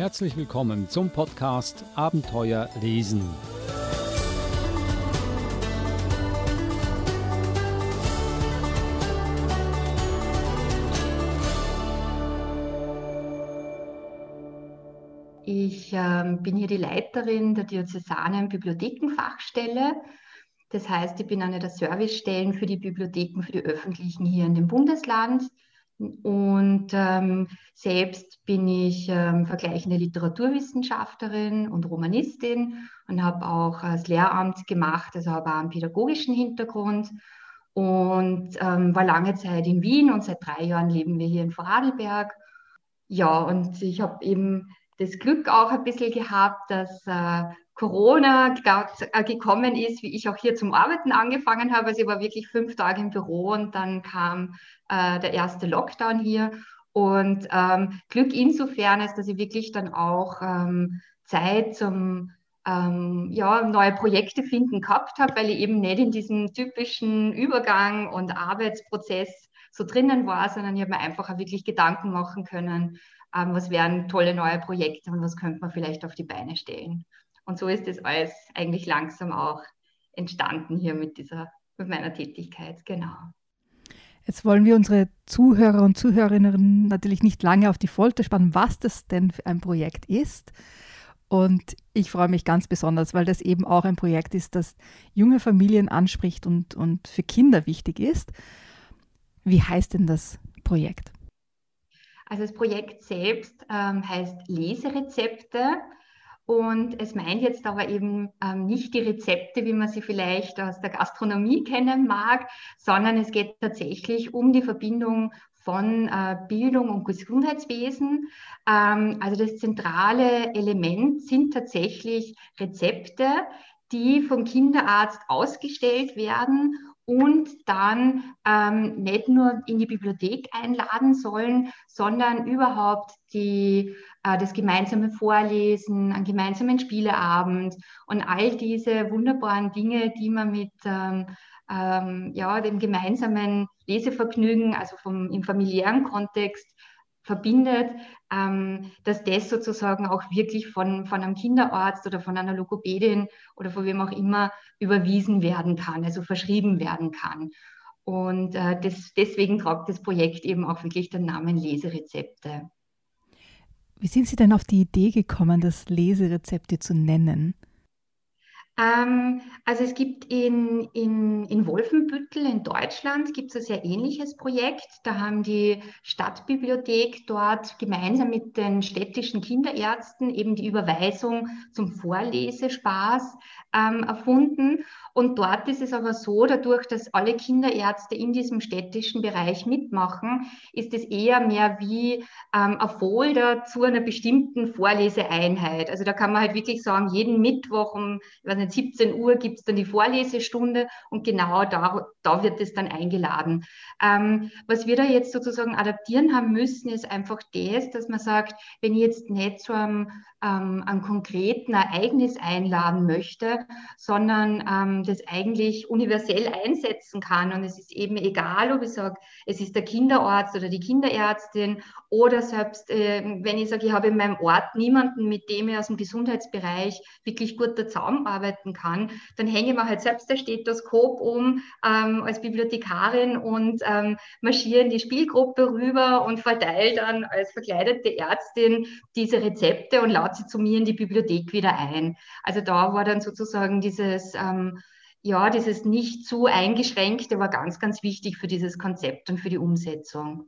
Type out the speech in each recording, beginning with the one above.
Herzlich willkommen zum Podcast Abenteuer lesen. Ich äh, bin hier die Leiterin der Diözesanen Bibliothekenfachstelle. Das heißt, ich bin eine der Servicestellen für die Bibliotheken, für die öffentlichen hier in dem Bundesland. Und ähm, selbst bin ich ähm, vergleichende Literaturwissenschaftlerin und Romanistin und habe auch das Lehramt gemacht, also habe auch einen pädagogischen Hintergrund und ähm, war lange Zeit in Wien und seit drei Jahren leben wir hier in Vorarlberg. Ja, und ich habe eben das Glück auch ein bisschen gehabt, dass äh, Corona äh, gekommen ist, wie ich auch hier zum Arbeiten angefangen habe. Also ich war wirklich fünf Tage im Büro und dann kam äh, der erste Lockdown hier. Und ähm, Glück insofern ist, dass ich wirklich dann auch ähm, Zeit zum ähm, ja, neue Projekte finden gehabt habe, weil ich eben nicht in diesem typischen Übergang und Arbeitsprozess so drinnen war, sondern ich habe mir einfach auch wirklich Gedanken machen können, ähm, was wären tolle neue Projekte und was könnte man vielleicht auf die Beine stellen. Und so ist das alles eigentlich langsam auch entstanden hier mit dieser, mit meiner Tätigkeit, genau. Jetzt wollen wir unsere Zuhörer und Zuhörerinnen natürlich nicht lange auf die Folter spannen, was das denn für ein Projekt ist. Und ich freue mich ganz besonders, weil das eben auch ein Projekt ist, das junge Familien anspricht und, und für Kinder wichtig ist. Wie heißt denn das Projekt? Also das Projekt selbst ähm, heißt Leserezepte und es meint jetzt aber eben ähm, nicht die Rezepte, wie man sie vielleicht aus der Gastronomie kennen mag, sondern es geht tatsächlich um die Verbindung von äh, Bildung und Gesundheitswesen. Ähm, also das zentrale Element sind tatsächlich Rezepte, die vom Kinderarzt ausgestellt werden und dann ähm, nicht nur in die Bibliothek einladen sollen, sondern überhaupt die, äh, das gemeinsame Vorlesen, einen gemeinsamen Spieleabend und all diese wunderbaren Dinge, die man mit ähm, ähm, ja, dem gemeinsamen Lesevergnügen, also vom, im familiären Kontext verbindet, ähm, dass das sozusagen auch wirklich von, von einem Kinderarzt oder von einer Logopädin oder von wem auch immer überwiesen werden kann, also verschrieben werden kann. Und äh, das, deswegen tragt das Projekt eben auch wirklich den Namen Leserezepte. Wie sind Sie denn auf die Idee gekommen, das Leserezepte zu nennen? Ähm, also es gibt in, in, in Wolfenbüttel in Deutschland gibt es ein sehr ähnliches Projekt. Da haben die Stadtbibliothek dort gemeinsam mit den städtischen Kinderärzten eben die Überweisung zum Vorlesespaß ähm, erfunden. Und dort ist es aber so, dadurch, dass alle Kinderärzte in diesem städtischen Bereich mitmachen, ist es eher mehr wie ähm, ein Folder zu einer bestimmten Vorleseeinheit. Also da kann man halt wirklich sagen, jeden Mittwoch um ich weiß nicht, 17 Uhr gibt es dann die Vorlesestunde und genau da, da wird es dann eingeladen. Ähm, was wir da jetzt sozusagen adaptieren haben müssen, ist einfach das, dass man sagt, wenn ich jetzt nicht zu einem, ähm, einem konkreten Ereignis einladen möchte, sondern ähm, das eigentlich universell einsetzen kann. Und es ist eben egal, ob ich sage, es ist der Kinderarzt oder die Kinderärztin oder selbst, äh, wenn ich sage, ich habe in meinem Ort niemanden, mit dem ich aus dem Gesundheitsbereich wirklich gut zusammenarbeiten kann, dann hänge ich mir halt selbst das Stethoskop um ähm, als Bibliothekarin und ähm, marschiere in die Spielgruppe rüber und verteile dann als verkleidete Ärztin diese Rezepte und lade sie zu mir in die Bibliothek wieder ein. Also da war dann sozusagen dieses ähm, ja, dieses nicht zu eingeschränkte war ganz, ganz wichtig für dieses Konzept und für die Umsetzung.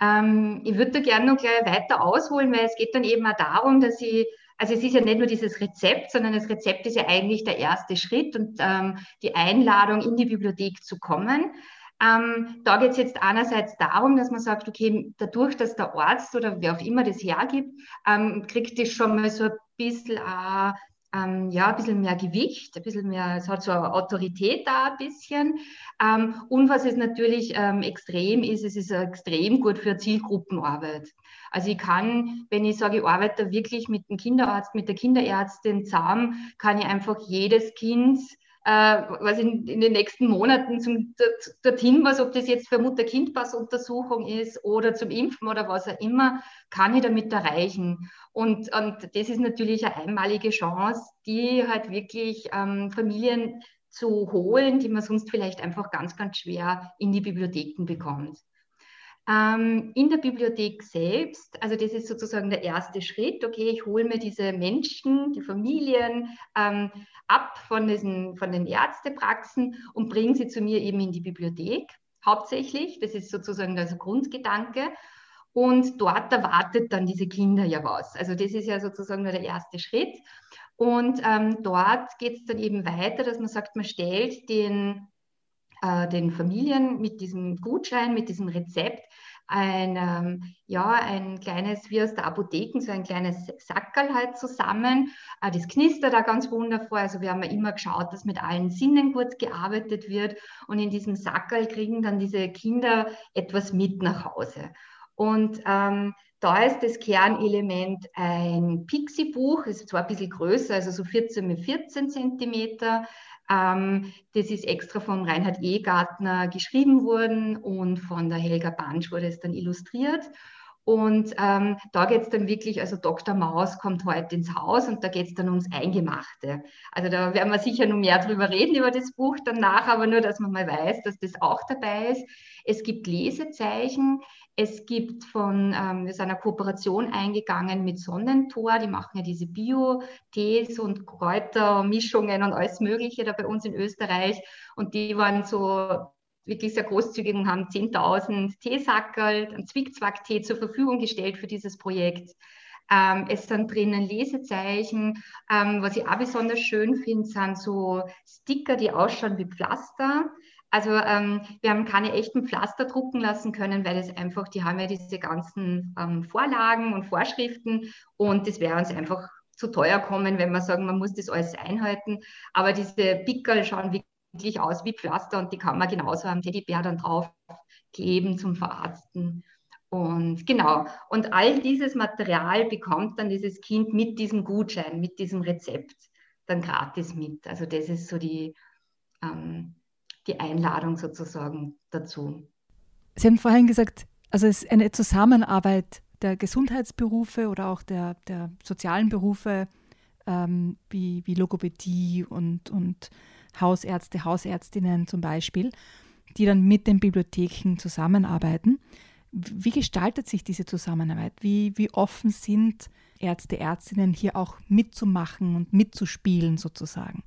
Ähm, ich würde da gerne noch gleich weiter ausholen, weil es geht dann eben auch darum, dass ich, also es ist ja nicht nur dieses Rezept, sondern das Rezept ist ja eigentlich der erste Schritt und ähm, die Einladung in die Bibliothek zu kommen. Ähm, da geht es jetzt einerseits darum, dass man sagt, okay, dadurch, dass der Arzt oder wer auch immer das hergibt, ähm, kriegt das schon mal so ein bisschen äh, ähm, ja, ein bisschen mehr Gewicht, ein bisschen mehr, es hat so eine Autorität da ein bisschen. Ähm, und was es natürlich ähm, extrem ist, es ist extrem gut für Zielgruppenarbeit. Also ich kann, wenn ich sage, ich arbeite wirklich mit dem Kinderarzt, mit der Kinderärztin zusammen, kann ich einfach jedes Kind was in, in, den nächsten Monaten zum, dorthin was, ob das jetzt für Mutter-Kind-Pass-Untersuchung ist oder zum Impfen oder was auch immer, kann ich damit erreichen. Und, und das ist natürlich eine einmalige Chance, die halt wirklich ähm, Familien zu holen, die man sonst vielleicht einfach ganz, ganz schwer in die Bibliotheken bekommt. Ähm, in der Bibliothek selbst, also das ist sozusagen der erste Schritt, okay, ich hole mir diese Menschen, die Familien ähm, ab von, diesen, von den Ärztepraxen und bringe sie zu mir eben in die Bibliothek hauptsächlich. Das ist sozusagen der Grundgedanke. Und dort erwartet dann diese Kinder ja was. Also das ist ja sozusagen nur der erste Schritt. Und ähm, dort geht es dann eben weiter, dass man sagt, man stellt den äh, den Familien mit diesem Gutschein, mit diesem Rezept ein, ähm, ja, ein kleines, wie aus der Apotheken, so ein kleines Sackerl halt zusammen. Äh, das knistert da ganz wundervoll. Also wir haben ja immer geschaut, dass mit allen Sinnen gut gearbeitet wird. Und in diesem Sackerl kriegen dann diese Kinder etwas mit nach Hause. Und ähm, da ist das Kernelement ein Pixie-Buch, ist zwar ein bisschen größer, also so 14 mit 14 Zentimeter, ähm, das ist extra von Reinhard Egartner geschrieben worden und von der Helga Bansch wurde es dann illustriert. Und ähm, da geht es dann wirklich, also Dr. Maus kommt heute ins Haus und da geht es dann ums Eingemachte. Also da werden wir sicher noch mehr drüber reden, über das Buch danach, aber nur, dass man mal weiß, dass das auch dabei ist. Es gibt Lesezeichen, es gibt von, ähm, wir sind eine Kooperation eingegangen mit Sonnentor, die machen ja diese Bio-Tees und Kräutermischungen und alles Mögliche da bei uns in Österreich. Und die waren so wirklich sehr großzügig und haben 10.000 Teesackerl, einen Zwickzwack-Tee zur Verfügung gestellt für dieses Projekt. Ähm, es sind drinnen Lesezeichen. Ähm, was ich auch besonders schön finde, sind so Sticker, die ausschauen wie Pflaster. Also ähm, wir haben keine echten Pflaster drucken lassen können, weil es einfach, die haben ja diese ganzen ähm, Vorlagen und Vorschriften und das wäre uns einfach zu teuer kommen, wenn wir sagen, man muss das alles einhalten. Aber diese Pickel schauen wirklich aus wie Pflaster und die kann man genauso am Teddybär dann drauf kleben zum Verarzten. Und genau, und all dieses Material bekommt dann dieses Kind mit diesem Gutschein, mit diesem Rezept dann gratis mit. Also das ist so die, ähm, die Einladung sozusagen dazu. Sie haben vorhin gesagt, also es ist eine Zusammenarbeit der Gesundheitsberufe oder auch der, der sozialen Berufe ähm, wie, wie Logopädie und, und Hausärzte, Hausärztinnen zum Beispiel, die dann mit den Bibliotheken zusammenarbeiten. Wie gestaltet sich diese Zusammenarbeit? Wie, wie offen sind Ärzte, Ärztinnen hier auch mitzumachen und mitzuspielen sozusagen?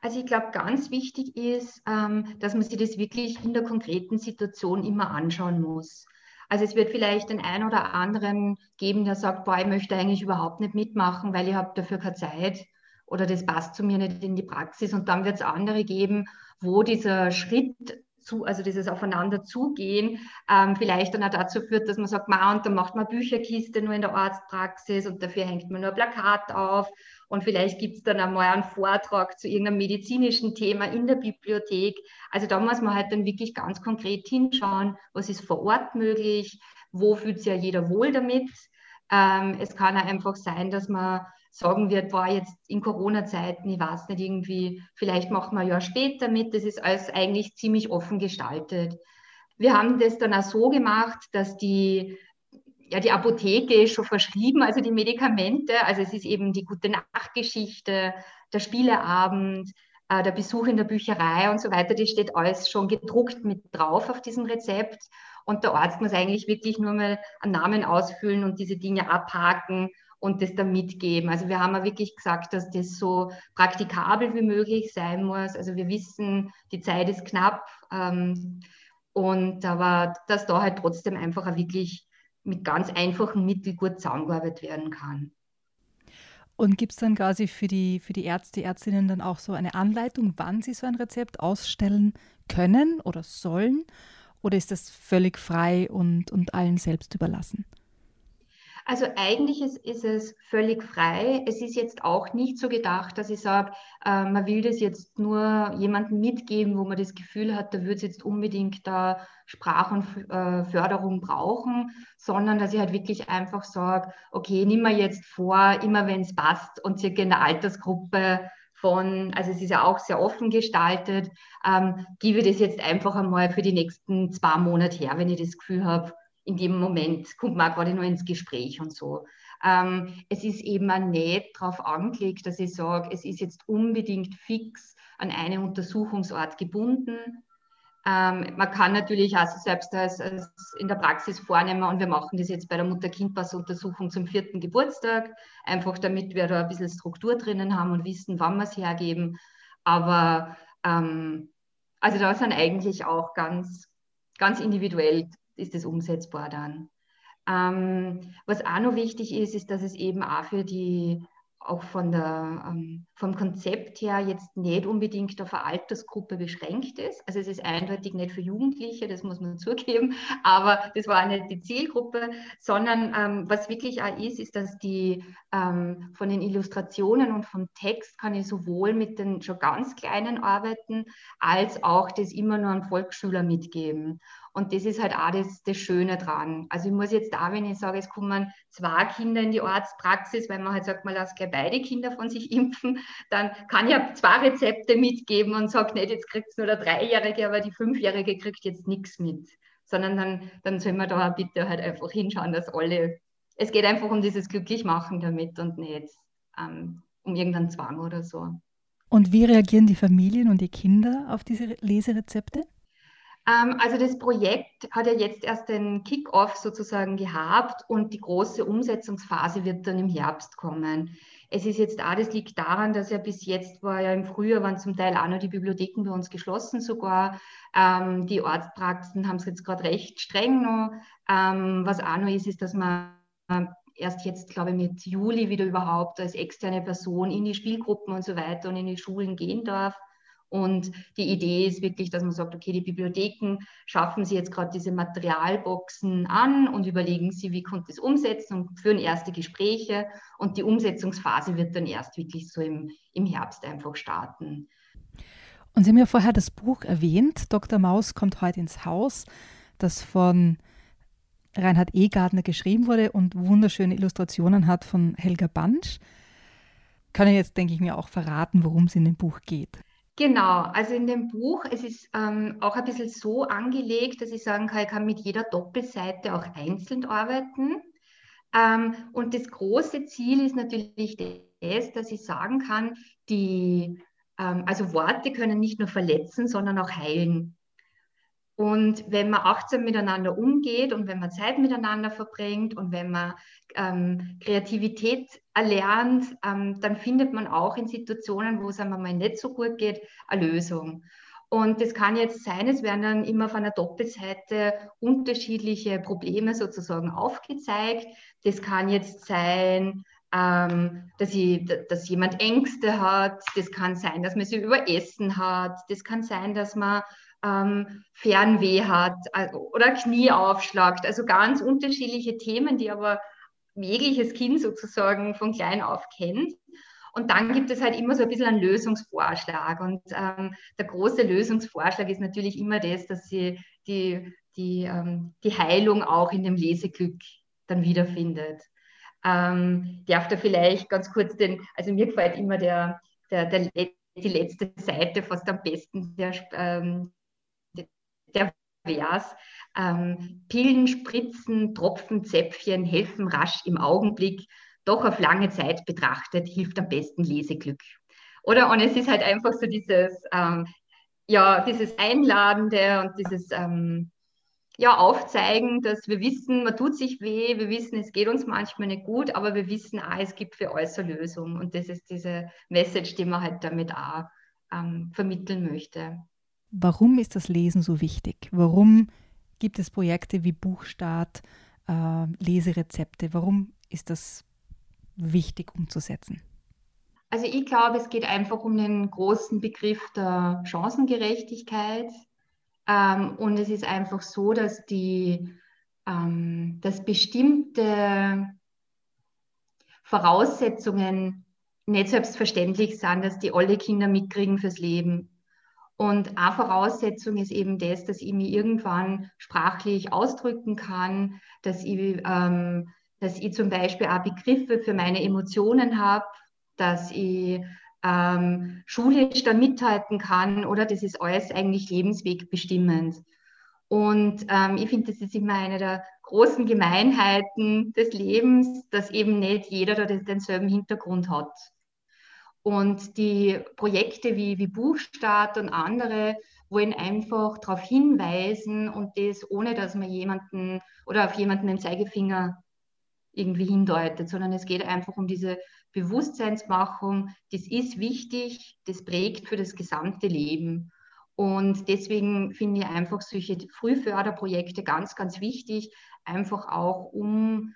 Also ich glaube, ganz wichtig ist, ähm, dass man sich das wirklich in der konkreten Situation immer anschauen muss. Also es wird vielleicht den einen oder anderen geben, der sagt, boah, ich möchte eigentlich überhaupt nicht mitmachen, weil ich habe dafür keine Zeit oder das passt zu mir nicht in die Praxis. Und dann wird es andere geben, wo dieser Schritt zu, also dieses Aufeinander zugehen, ähm, vielleicht dann auch dazu führt, dass man sagt, ma, und dann macht man Bücherkiste nur in der Arztpraxis und dafür hängt man nur ein Plakat auf und vielleicht gibt es dann einmal einen Vortrag zu irgendeinem medizinischen Thema in der Bibliothek. Also da muss man halt dann wirklich ganz konkret hinschauen, was ist vor Ort möglich, wo fühlt sich ja jeder wohl damit. Ähm, es kann auch einfach sein, dass man sagen wird, war jetzt in Corona-Zeiten, ich weiß nicht, irgendwie, vielleicht machen wir ein Jahr später mit. Das ist alles eigentlich ziemlich offen gestaltet. Wir haben das dann auch so gemacht, dass die, ja, die Apotheke ist schon verschrieben, also die Medikamente. Also es ist eben die gute Nachtgeschichte, der Spieleabend, äh, der Besuch in der Bücherei und so weiter. Das steht alles schon gedruckt mit drauf auf diesem Rezept. Und der Arzt muss eigentlich wirklich nur mal einen Namen ausfüllen und diese Dinge abhaken und das dann mitgeben. Also wir haben ja wirklich gesagt, dass das so praktikabel wie möglich sein muss. Also wir wissen, die Zeit ist knapp ähm, und aber dass da halt trotzdem einfach auch wirklich mit ganz einfachen Mitteln gut zusammengearbeitet werden kann. Und gibt es dann quasi für die, für die Ärzte, Ärztinnen dann auch so eine Anleitung, wann sie so ein Rezept ausstellen können oder sollen? Oder ist das völlig frei und, und allen selbst überlassen? Also eigentlich ist, ist es völlig frei. Es ist jetzt auch nicht so gedacht, dass ich sage, äh, man will das jetzt nur jemandem mitgeben, wo man das Gefühl hat, da wird es jetzt unbedingt da Sprach- und äh, Förderung brauchen, sondern dass ich halt wirklich einfach sage, okay, nimm mir jetzt vor, immer wenn es passt und circa in der Altersgruppe von, also es ist ja auch sehr offen gestaltet, ähm, gebe das jetzt einfach einmal für die nächsten zwei Monate her, wenn ich das Gefühl habe, in dem Moment kommt man gerade nur ins Gespräch und so. Ähm, es ist eben auch nicht darauf angelegt, dass ich sage, es ist jetzt unbedingt fix an einen Untersuchungsort gebunden. Ähm, man kann natürlich auch selbst als, als, in der Praxis vornehmen und wir machen das jetzt bei der Mutter-Kind-Pass-Untersuchung zum vierten Geburtstag, einfach damit wir da ein bisschen Struktur drinnen haben und wissen, wann wir es hergeben. Aber ähm, also da sind eigentlich auch ganz, ganz individuell ist es umsetzbar dann. Ähm, was auch noch wichtig ist, ist, dass es eben auch für die auch von der, ähm, vom Konzept her jetzt nicht unbedingt auf eine Altersgruppe beschränkt ist. Also es ist eindeutig nicht für Jugendliche, das muss man zugeben, aber das war nicht die Zielgruppe, sondern ähm, was wirklich auch ist, ist, dass die ähm, von den Illustrationen und vom Text kann ich sowohl mit den schon ganz Kleinen arbeiten, als auch das immer nur an Volksschüler mitgeben. Und das ist halt auch das, das Schöne dran. Also ich muss jetzt da, wenn ich sage, es kommen zwei Kinder in die Arztpraxis, weil man halt sagt, man lässt gleich beide Kinder von sich impfen, dann kann ich zwei Rezepte mitgeben und sage nicht, jetzt kriegt es nur der Dreijährige, aber die Fünfjährige kriegt jetzt nichts mit. Sondern dann, dann soll man da bitte halt einfach hinschauen, dass alle, es geht einfach um dieses Glücklichmachen damit und nicht ähm, um irgendeinen Zwang oder so. Und wie reagieren die Familien und die Kinder auf diese Leserezepte? Ähm, also das Projekt hat ja jetzt erst den Kick-off sozusagen gehabt und die große Umsetzungsphase wird dann im Herbst kommen. Es ist jetzt auch, das liegt daran, dass ja bis jetzt war ja im Frühjahr waren zum Teil auch noch die Bibliotheken bei uns geschlossen sogar. Ähm, die Arztpraxen haben es jetzt gerade recht streng noch. Ähm, was auch noch ist, ist, dass man erst jetzt, glaube ich, mit Juli wieder überhaupt als externe Person in die Spielgruppen und so weiter und in die Schulen gehen darf. Und die Idee ist wirklich, dass man sagt, okay, die Bibliotheken schaffen sie jetzt gerade diese Materialboxen an und überlegen sie, wie konnte es umsetzen und führen erste Gespräche. Und die Umsetzungsphase wird dann erst wirklich so im, im Herbst einfach starten. Und Sie haben ja vorher das Buch erwähnt, Dr. Maus kommt heute ins Haus, das von Reinhard Egartner geschrieben wurde und wunderschöne Illustrationen hat von Helga Bansch. Ich jetzt, denke ich mir, auch verraten, worum es in dem Buch geht. Genau, also in dem Buch, es ist ähm, auch ein bisschen so angelegt, dass ich sagen kann, ich kann mit jeder Doppelseite auch einzeln arbeiten. Ähm, und das große Ziel ist natürlich das, dass ich sagen kann, die, ähm, also Worte können nicht nur verletzen, sondern auch heilen. Und wenn man achtsam miteinander umgeht und wenn man Zeit miteinander verbringt und wenn man ähm, Kreativität erlernt, ähm, dann findet man auch in Situationen, wo es einem mal nicht so gut geht, eine Lösung. Und das kann jetzt sein, es werden dann immer auf einer Doppelseite unterschiedliche Probleme sozusagen aufgezeigt. Das kann jetzt sein, ähm, dass, ich, dass jemand Ängste hat. Das kann sein, dass man sich überessen hat. Das kann sein, dass man ähm, Fernweh hat also, oder Knie aufschlagt. Also ganz unterschiedliche Themen, die aber jegliches Kind sozusagen von klein auf kennt. Und dann gibt es halt immer so ein bisschen einen Lösungsvorschlag. Und ähm, der große Lösungsvorschlag ist natürlich immer das, dass sie die, die, ähm, die Heilung auch in dem Leseglück dann wiederfindet. Ähm, darf da vielleicht ganz kurz den, also mir gefällt immer der, der, der die letzte Seite fast am besten, der, ähm, der Vers. Ähm, Pillen, Spritzen, Tropfen, Zäpfchen helfen rasch im Augenblick, doch auf lange Zeit betrachtet hilft am besten Leseglück. Oder? Und es ist halt einfach so dieses, ähm, ja, dieses Einladende und dieses ähm, ja, Aufzeigen, dass wir wissen, man tut sich weh, wir wissen, es geht uns manchmal nicht gut, aber wir wissen auch, es gibt für alles eine Lösung. Und das ist diese Message, die man halt damit auch ähm, vermitteln möchte. Warum ist das Lesen so wichtig? Warum gibt es Projekte wie Buchstart, äh, Leserezepte? Warum ist das wichtig umzusetzen? Also ich glaube, es geht einfach um den großen Begriff der Chancengerechtigkeit. Ähm, und es ist einfach so, dass die, ähm, dass bestimmte Voraussetzungen nicht selbstverständlich sind, dass die alle Kinder mitkriegen fürs Leben. Und eine Voraussetzung ist eben das, dass ich mich irgendwann sprachlich ausdrücken kann, dass ich, ähm, dass ich zum Beispiel auch Begriffe für meine Emotionen habe, dass ich ähm, schulisch da mithalten kann oder das ist alles eigentlich lebenswegbestimmend. Und ähm, ich finde, das ist immer eine der großen Gemeinheiten des Lebens, dass eben nicht jeder da denselben Hintergrund hat. Und die Projekte wie, wie Buchstart und andere wollen einfach darauf hinweisen und das ohne, dass man jemanden oder auf jemanden den Zeigefinger irgendwie hindeutet, sondern es geht einfach um diese Bewusstseinsmachung. Das ist wichtig, das prägt für das gesamte Leben. Und deswegen finde ich einfach solche Frühförderprojekte ganz, ganz wichtig, einfach auch um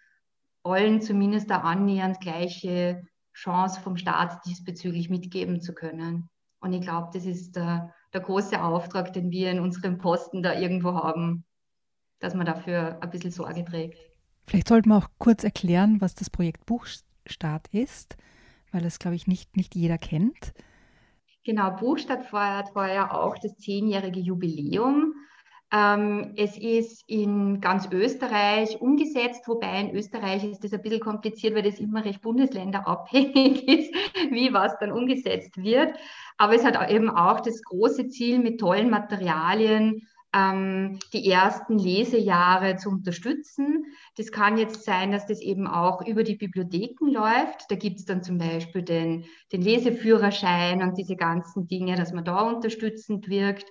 allen zumindest eine annähernd gleiche Chance vom Staat diesbezüglich mitgeben zu können. Und ich glaube, das ist der, der große Auftrag, den wir in unserem Posten da irgendwo haben, dass man dafür ein bisschen Sorge trägt. Vielleicht sollten wir auch kurz erklären, was das Projekt Buchstart ist, weil das, glaube ich, nicht, nicht jeder kennt. Genau, Buchstadt feiert ja auch das zehnjährige Jubiläum. Ähm, es ist in ganz Österreich umgesetzt, wobei in Österreich ist das ein bisschen kompliziert, weil das immer recht bundesländerabhängig ist, wie was dann umgesetzt wird. Aber es hat eben auch das große Ziel, mit tollen Materialien ähm, die ersten Lesejahre zu unterstützen. Das kann jetzt sein, dass das eben auch über die Bibliotheken läuft. Da gibt es dann zum Beispiel den, den Leseführerschein und diese ganzen Dinge, dass man da unterstützend wirkt.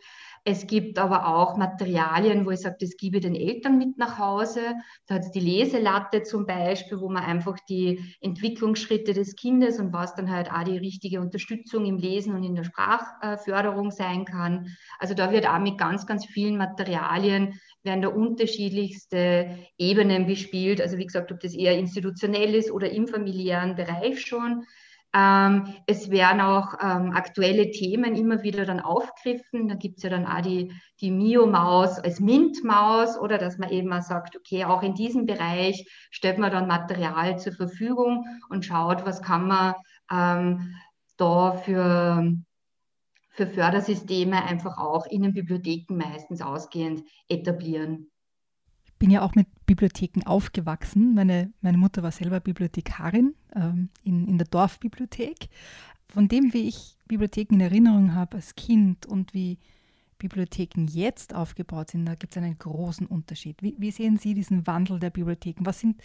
Es gibt aber auch Materialien, wo ich sage, das gebe ich den Eltern mit nach Hause. Da hat es die Leselatte zum Beispiel, wo man einfach die Entwicklungsschritte des Kindes und was dann halt auch die richtige Unterstützung im Lesen und in der Sprachförderung sein kann. Also da wird auch mit ganz, ganz vielen Materialien werden da unterschiedlichste Ebenen bespielt. Also wie gesagt, ob das eher institutionell ist oder im familiären Bereich schon. Ähm, es werden auch ähm, aktuelle Themen immer wieder dann aufgegriffen. Da gibt es ja dann auch die, die Mio-Maus als Mint-Maus oder dass man eben mal sagt, okay, auch in diesem Bereich stellt man dann Material zur Verfügung und schaut, was kann man ähm, da für, für Fördersysteme einfach auch in den Bibliotheken meistens ausgehend etablieren bin ja auch mit Bibliotheken aufgewachsen. Meine, meine Mutter war selber Bibliothekarin ähm, in, in der Dorfbibliothek. Von dem, wie ich Bibliotheken in Erinnerung habe als Kind und wie Bibliotheken jetzt aufgebaut sind, da gibt es einen großen Unterschied. Wie, wie sehen Sie diesen Wandel der Bibliotheken? Was sind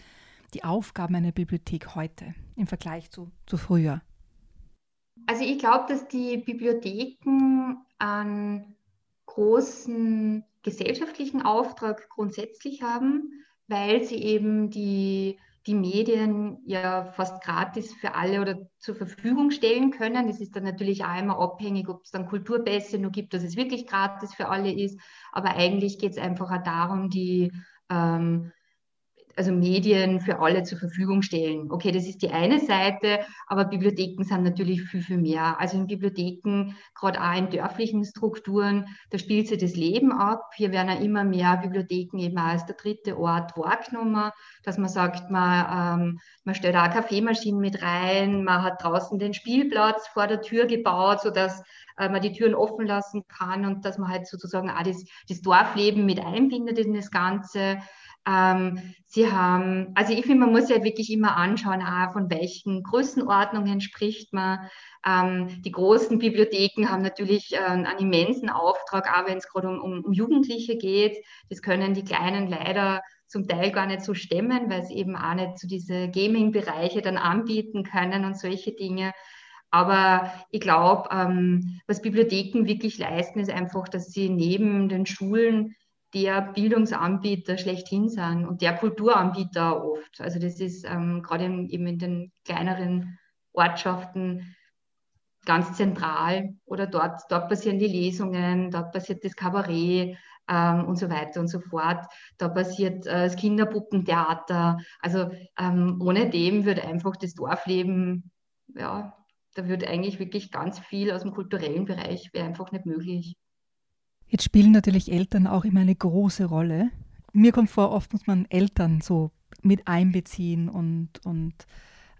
die Aufgaben einer Bibliothek heute im Vergleich zu, zu früher? Also ich glaube, dass die Bibliotheken einen großen gesellschaftlichen Auftrag grundsätzlich haben, weil sie eben die, die Medien ja fast gratis für alle oder zur Verfügung stellen können. Das ist dann natürlich auch immer abhängig, ob es dann Kulturpässe nur gibt, dass es wirklich gratis für alle ist. Aber eigentlich geht es einfach auch darum, die ähm, also Medien für alle zur Verfügung stellen. Okay, das ist die eine Seite, aber Bibliotheken sind natürlich viel, viel mehr. Also in Bibliotheken, gerade auch in dörflichen Strukturen, da spielt sich das Leben ab. Hier werden ja immer mehr Bibliotheken eben als der dritte Ort wahrgenommen, dass man sagt, man, ähm, man stellt auch Kaffeemaschinen mit rein, man hat draußen den Spielplatz vor der Tür gebaut, sodass äh, man die Türen offen lassen kann und dass man halt sozusagen auch das, das Dorfleben mit einbindet in das Ganze. Ähm, sie haben, also ich finde, man muss ja wirklich immer anschauen, auch von welchen Größenordnungen spricht man. Ähm, die großen Bibliotheken haben natürlich äh, einen immensen Auftrag, auch wenn es gerade um, um, um Jugendliche geht. Das können die Kleinen leider zum Teil gar nicht so stemmen, weil sie eben auch nicht so diese Gaming-Bereiche dann anbieten können und solche Dinge. Aber ich glaube, ähm, was Bibliotheken wirklich leisten, ist einfach, dass sie neben den Schulen der Bildungsanbieter schlechthin sind und der Kulturanbieter oft. Also das ist ähm, gerade eben in den kleineren Ortschaften ganz zentral oder dort, dort passieren die Lesungen, dort passiert das Kabarett ähm, und so weiter und so fort. Da passiert äh, das Kinderpuppentheater. Also ähm, ohne dem wird einfach das Dorfleben, ja, da wird eigentlich wirklich ganz viel aus dem kulturellen Bereich wäre einfach nicht möglich. Jetzt spielen natürlich Eltern auch immer eine große Rolle. Mir kommt vor, oft muss man Eltern so mit einbeziehen und, und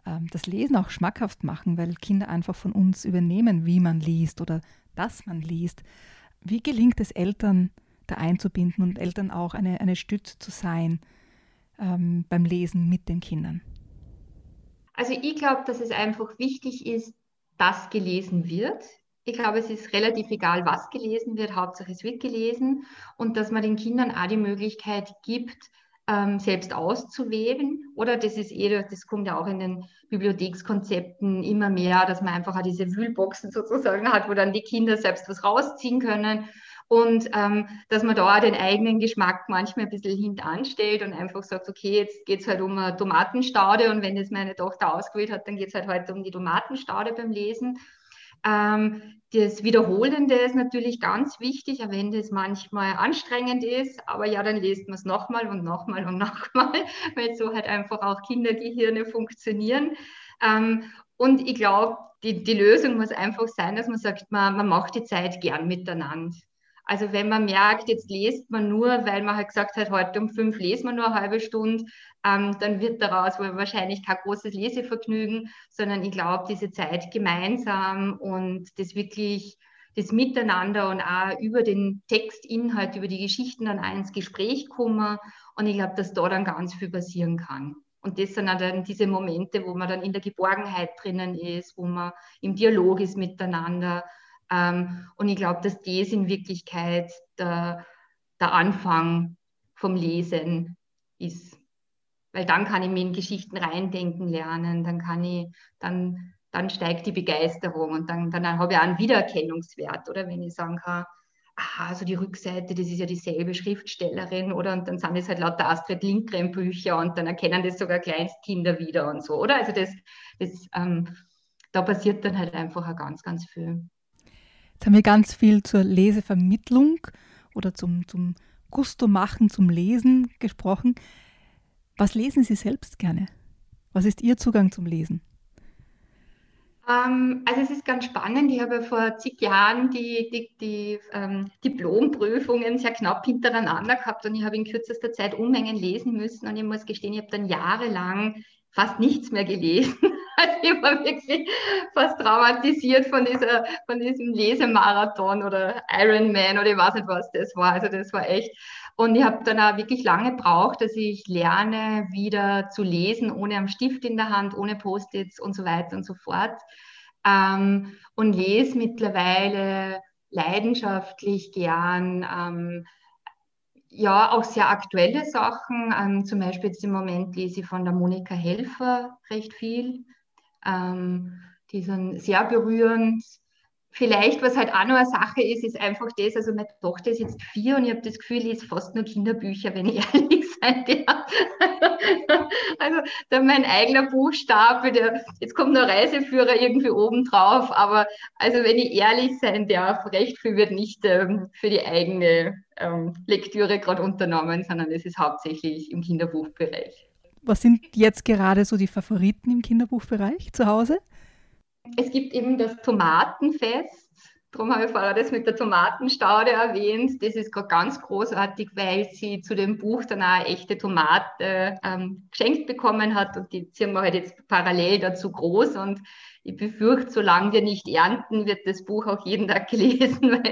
ähm, das Lesen auch schmackhaft machen, weil Kinder einfach von uns übernehmen, wie man liest oder dass man liest. Wie gelingt es Eltern, da einzubinden und Eltern auch eine, eine Stütze zu sein ähm, beim Lesen mit den Kindern? Also ich glaube, dass es einfach wichtig ist, dass gelesen wird. Ich glaube, es ist relativ egal, was gelesen wird, Hauptsache es wird gelesen und dass man den Kindern auch die Möglichkeit gibt, ähm, selbst auszuwählen. Oder das ist eh, das kommt ja auch in den Bibliothekskonzepten immer mehr, dass man einfach auch diese Wühlboxen sozusagen hat, wo dann die Kinder selbst was rausziehen können. Und ähm, dass man da den eigenen Geschmack manchmal ein bisschen hintanstellt und einfach sagt, okay, jetzt geht es halt um eine Tomatenstaude und wenn das meine Tochter ausgewählt hat, dann geht es halt heute um die Tomatenstaude beim Lesen. Ähm, das Wiederholende ist natürlich ganz wichtig, auch wenn das manchmal anstrengend ist, aber ja, dann lest man es nochmal und nochmal und nochmal, weil so halt einfach auch Kindergehirne funktionieren. Ähm, und ich glaube, die, die Lösung muss einfach sein, dass man sagt, man, man macht die Zeit gern miteinander. Also wenn man merkt, jetzt lest man nur, weil man halt gesagt hat, heute um fünf lesen wir nur eine halbe Stunde, ähm, dann wird daraus wahrscheinlich kein großes Lesevergnügen, sondern ich glaube, diese Zeit gemeinsam und das wirklich, das Miteinander und auch über den Textinhalt, über die Geschichten dann auch ins Gespräch kommen. Und ich glaube, dass da dann ganz viel passieren kann. Und das sind dann diese Momente, wo man dann in der Geborgenheit drinnen ist, wo man im Dialog ist miteinander und ich glaube, dass das in Wirklichkeit der, der Anfang vom Lesen ist. Weil dann kann ich mir in Geschichten reindenken lernen, dann kann ich, dann, dann steigt die Begeisterung und dann, dann habe ich auch einen Wiedererkennungswert, oder wenn ich sagen kann, aha, also die Rückseite, das ist ja dieselbe Schriftstellerin, oder? Und dann sind es halt lauter Astrid Lindgren Bücher und dann erkennen das sogar Kleinstkinder wieder und so, oder? Also das, das ähm, da passiert dann halt einfach ganz, ganz viel. Jetzt haben wir ganz viel zur Lesevermittlung oder zum, zum Gusto machen, zum Lesen gesprochen. Was lesen Sie selbst gerne? Was ist Ihr Zugang zum Lesen? Ähm, also es ist ganz spannend. Ich habe vor zig Jahren die, die, die ähm, Diplomprüfungen sehr knapp hintereinander gehabt und ich habe in kürzester Zeit Unmengen lesen müssen und ich muss gestehen, ich habe dann jahrelang fast nichts mehr gelesen. Ich war wirklich fast traumatisiert von, dieser, von diesem Lesemarathon oder Ironman oder ich weiß nicht, was das war. Also das war echt. Und ich habe dann auch wirklich lange gebraucht, dass ich lerne, wieder zu lesen, ohne am Stift in der Hand, ohne Post-its und so weiter und so fort. Ähm, und lese mittlerweile leidenschaftlich gern. Ähm, ja, auch sehr aktuelle Sachen. Ähm, zum Beispiel jetzt im Moment lese ich von der Monika Helfer recht viel. Ähm, die sind sehr berührend. Vielleicht, was halt auch noch eine Sache ist, ist einfach das, also meine Tochter ist jetzt vier und ich habe das Gefühl, ich lese fast nur Kinderbücher, wenn ich ehrlich sein darf. also da mein eigener Buchstabe, der, jetzt kommt noch Reiseführer irgendwie oben drauf, aber also wenn ich ehrlich sein darf, recht viel wird nicht ähm, für die eigene ähm, Lektüre gerade unternommen, sondern es ist hauptsächlich im Kinderbuchbereich. Was sind jetzt gerade so die Favoriten im Kinderbuchbereich zu Hause? Es gibt eben das Tomatenfest. Darum habe ich vorher das mit der Tomatenstaude erwähnt. Das ist gerade ganz großartig, weil sie zu dem Buch dann auch eine echte Tomate ähm, geschenkt bekommen hat und die ziehen wir halt jetzt parallel dazu groß und ich befürchte, solange wir nicht ernten, wird das Buch auch jeden Tag gelesen.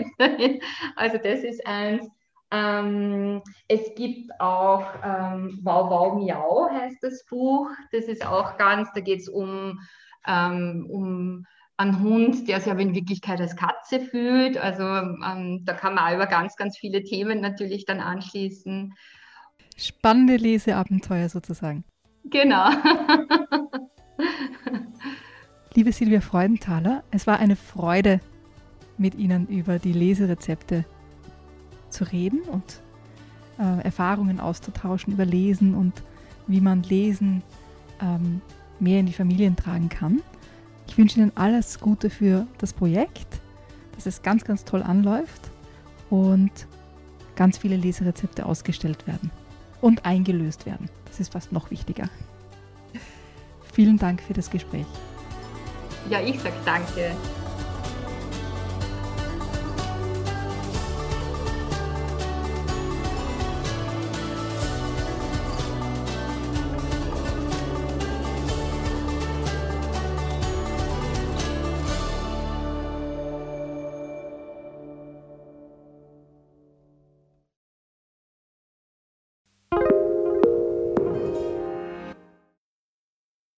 also das ist eins. Ähm, es gibt auch ähm, Wow Wow Miau heißt das Buch. Das ist auch ganz, da geht es um, ähm, um einen Hund, der sich aber in Wirklichkeit als Katze fühlt. Also ähm, da kann man auch über ganz, ganz viele Themen natürlich dann anschließen. Spannende Leseabenteuer sozusagen. Genau. Liebe Silvia Freudenthaler, es war eine Freude, mit Ihnen über die Leserezepte zu reden und äh, Erfahrungen auszutauschen über Lesen und wie man Lesen ähm, mehr in die Familien tragen kann. Ich wünsche Ihnen alles Gute für das Projekt, dass es ganz, ganz toll anläuft und ganz viele Leserezepte ausgestellt werden und eingelöst werden. Das ist fast noch wichtiger. Vielen Dank für das Gespräch. Ja, ich sage danke.